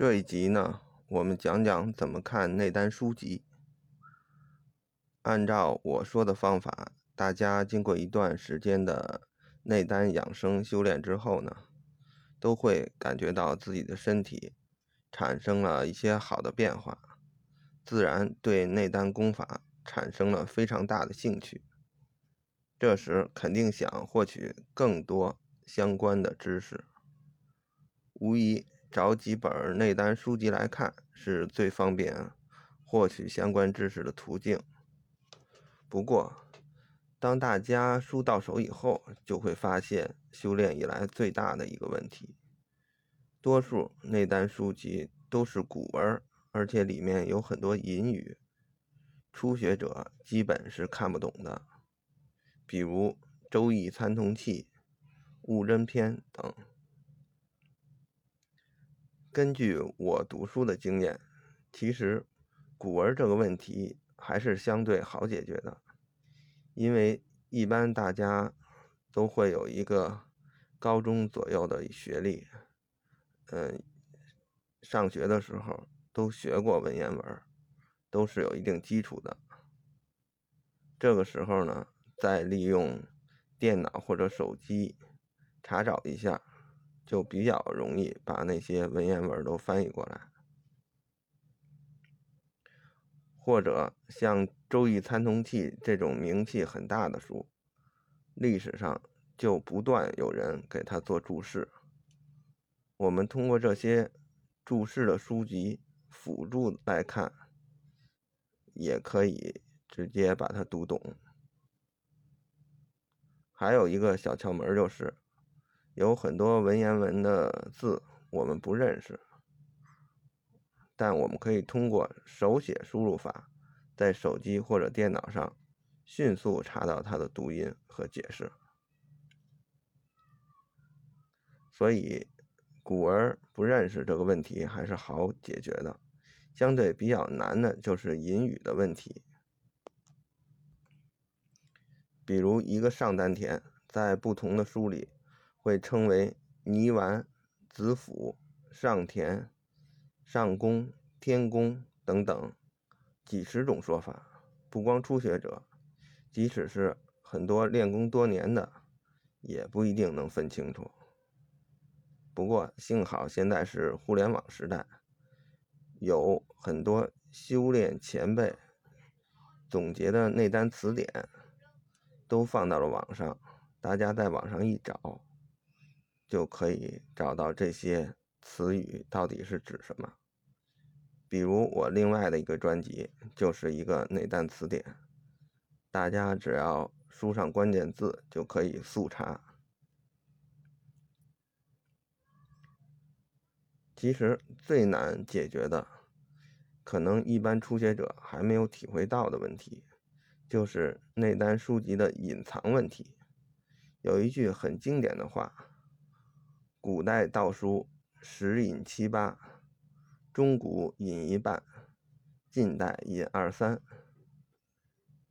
这一集呢，我们讲讲怎么看内丹书籍。按照我说的方法，大家经过一段时间的内丹养生修炼之后呢，都会感觉到自己的身体产生了一些好的变化，自然对内丹功法产生了非常大的兴趣。这时肯定想获取更多相关的知识，无疑。找几本内丹书籍来看是最方便获取相关知识的途径。不过，当大家书到手以后，就会发现修炼以来最大的一个问题：多数内丹书籍都是古文，而且里面有很多隐语，初学者基本是看不懂的。比如《周易参同契》《物真篇》等。根据我读书的经验，其实古文这个问题还是相对好解决的，因为一般大家都会有一个高中左右的学历，嗯，上学的时候都学过文言文，都是有一定基础的。这个时候呢，再利用电脑或者手机查找一下。就比较容易把那些文言文都翻译过来，或者像《周易参同契》这种名气很大的书，历史上就不断有人给他做注释。我们通过这些注释的书籍辅助来看，也可以直接把它读懂。还有一个小窍门就是。有很多文言文的字我们不认识，但我们可以通过手写输入法，在手机或者电脑上迅速查到它的读音和解释。所以，古文不认识这个问题还是好解决的。相对比较难的就是隐语的问题，比如一个上丹田，在不同的书里。会称为泥丸、子府、上田、上宫、天宫等等几十种说法。不光初学者，即使是很多练功多年的，也不一定能分清楚。不过幸好现在是互联网时代，有很多修炼前辈总结的内丹词典都放到了网上，大家在网上一找。就可以找到这些词语到底是指什么。比如我另外的一个专辑就是一个内丹词典，大家只要输上关键字就可以速查。其实最难解决的，可能一般初学者还没有体会到的问题，就是内丹书籍的隐藏问题。有一句很经典的话。古代道书十引七八，中古引一半，近代引二三。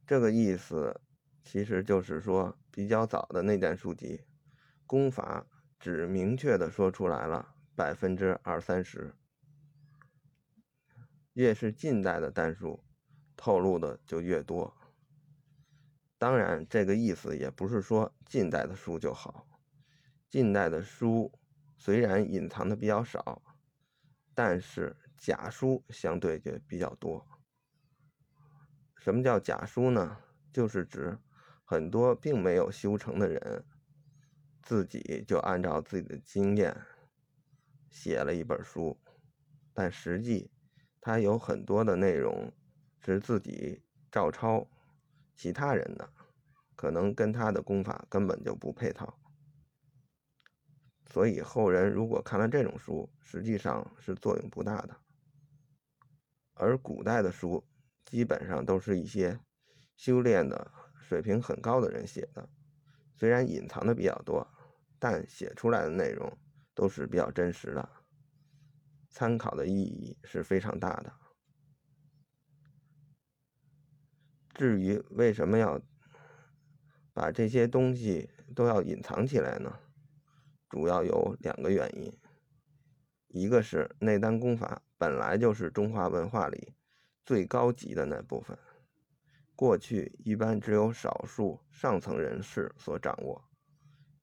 这个意思其实就是说，比较早的那段书籍，功法只明确的说出来了百分之二三十。越是近代的单书，透露的就越多。当然，这个意思也不是说近代的书就好，近代的书。虽然隐藏的比较少，但是假书相对就比较多。什么叫假书呢？就是指很多并没有修成的人，自己就按照自己的经验写了一本书，但实际他有很多的内容是自己照抄其他人的，可能跟他的功法根本就不配套。所以后人如果看了这种书，实际上是作用不大的。而古代的书，基本上都是一些修炼的水平很高的人写的，虽然隐藏的比较多，但写出来的内容都是比较真实的，参考的意义是非常大的。至于为什么要把这些东西都要隐藏起来呢？主要有两个原因。一个是内丹功法本来就是中华文化里最高级的那部分，过去一般只有少数上层人士所掌握，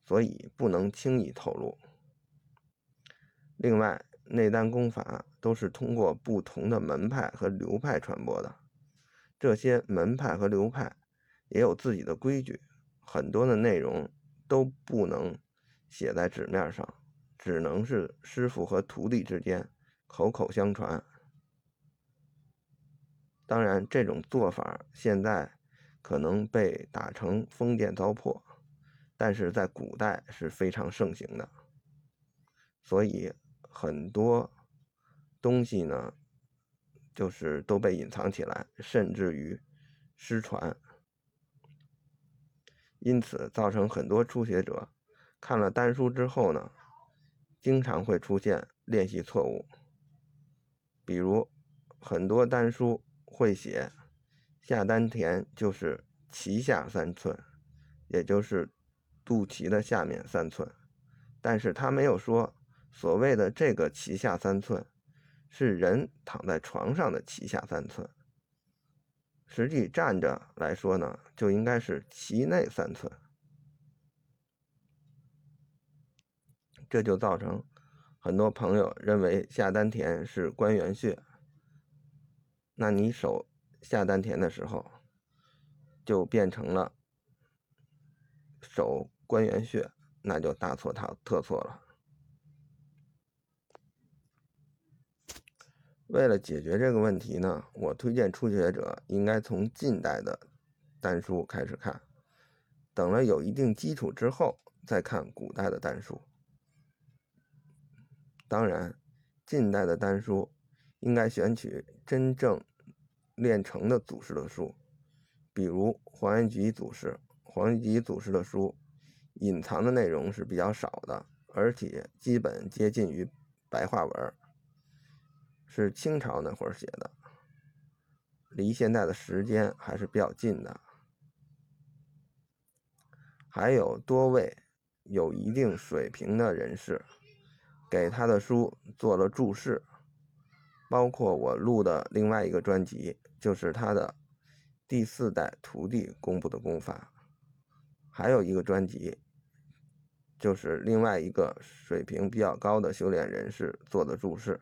所以不能轻易透露。另外，内丹功法都是通过不同的门派和流派传播的，这些门派和流派也有自己的规矩，很多的内容都不能写在纸面上。只能是师傅和徒弟之间口口相传。当然，这种做法现在可能被打成封建糟粕，但是在古代是非常盛行的。所以很多东西呢，就是都被隐藏起来，甚至于失传。因此，造成很多初学者看了丹书之后呢。经常会出现练习错误，比如很多丹书会写下丹田就是脐下三寸，也就是肚脐的下面三寸，但是他没有说所谓的这个脐下三寸是人躺在床上的脐下三寸，实际站着来说呢，就应该是脐内三寸。这就造成很多朋友认为下丹田是关元穴，那你手下丹田的时候，就变成了手关元穴，那就大错特特错了。为了解决这个问题呢，我推荐初学者应该从近代的丹书开始看，等了有一定基础之后再看古代的丹书。当然，近代的丹书应该选取真正练成的祖师的书，比如黄元吉祖师。黄元吉祖师的书隐藏的内容是比较少的，而且基本接近于白话文，是清朝那会儿写的，离现在的时间还是比较近的。还有多位有一定水平的人士。给他的书做了注释，包括我录的另外一个专辑，就是他的第四代徒弟公布的功法，还有一个专辑，就是另外一个水平比较高的修炼人士做的注释。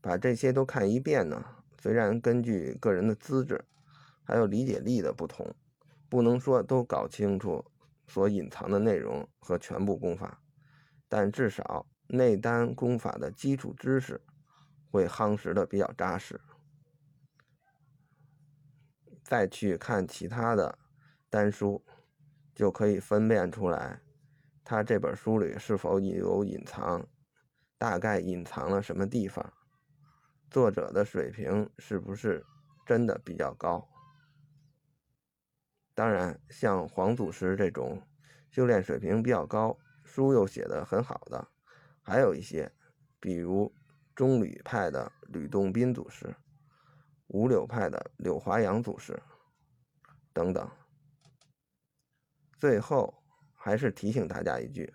把这些都看一遍呢，虽然根据个人的资质还有理解力的不同，不能说都搞清楚所隐藏的内容和全部功法，但至少。内丹功法的基础知识会夯实的比较扎实，再去看其他的丹书，就可以分辨出来，他这本书里是否有隐藏，大概隐藏了什么地方，作者的水平是不是真的比较高。当然，像黄祖师这种修炼水平比较高，书又写的很好的。还有一些，比如中吕派的吕洞宾祖师、五柳派的柳华阳祖师等等。最后，还是提醒大家一句：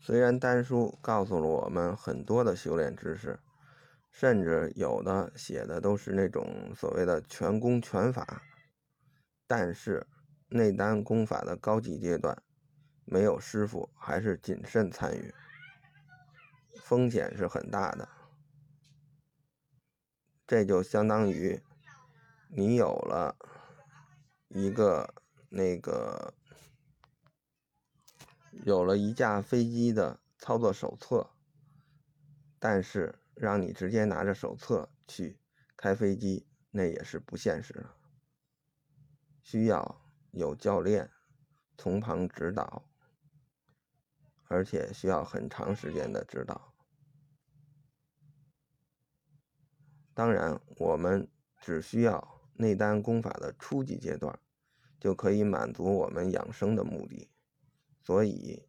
虽然丹书告诉了我们很多的修炼知识，甚至有的写的都是那种所谓的全功全法，但是内丹功法的高级阶段。没有师傅，还是谨慎参与，风险是很大的。这就相当于你有了一个那个有了一架飞机的操作手册，但是让你直接拿着手册去开飞机，那也是不现实的，需要有教练从旁指导。而且需要很长时间的指导。当然，我们只需要内丹功法的初级阶段，就可以满足我们养生的目的。所以，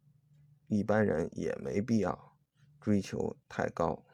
一般人也没必要追求太高。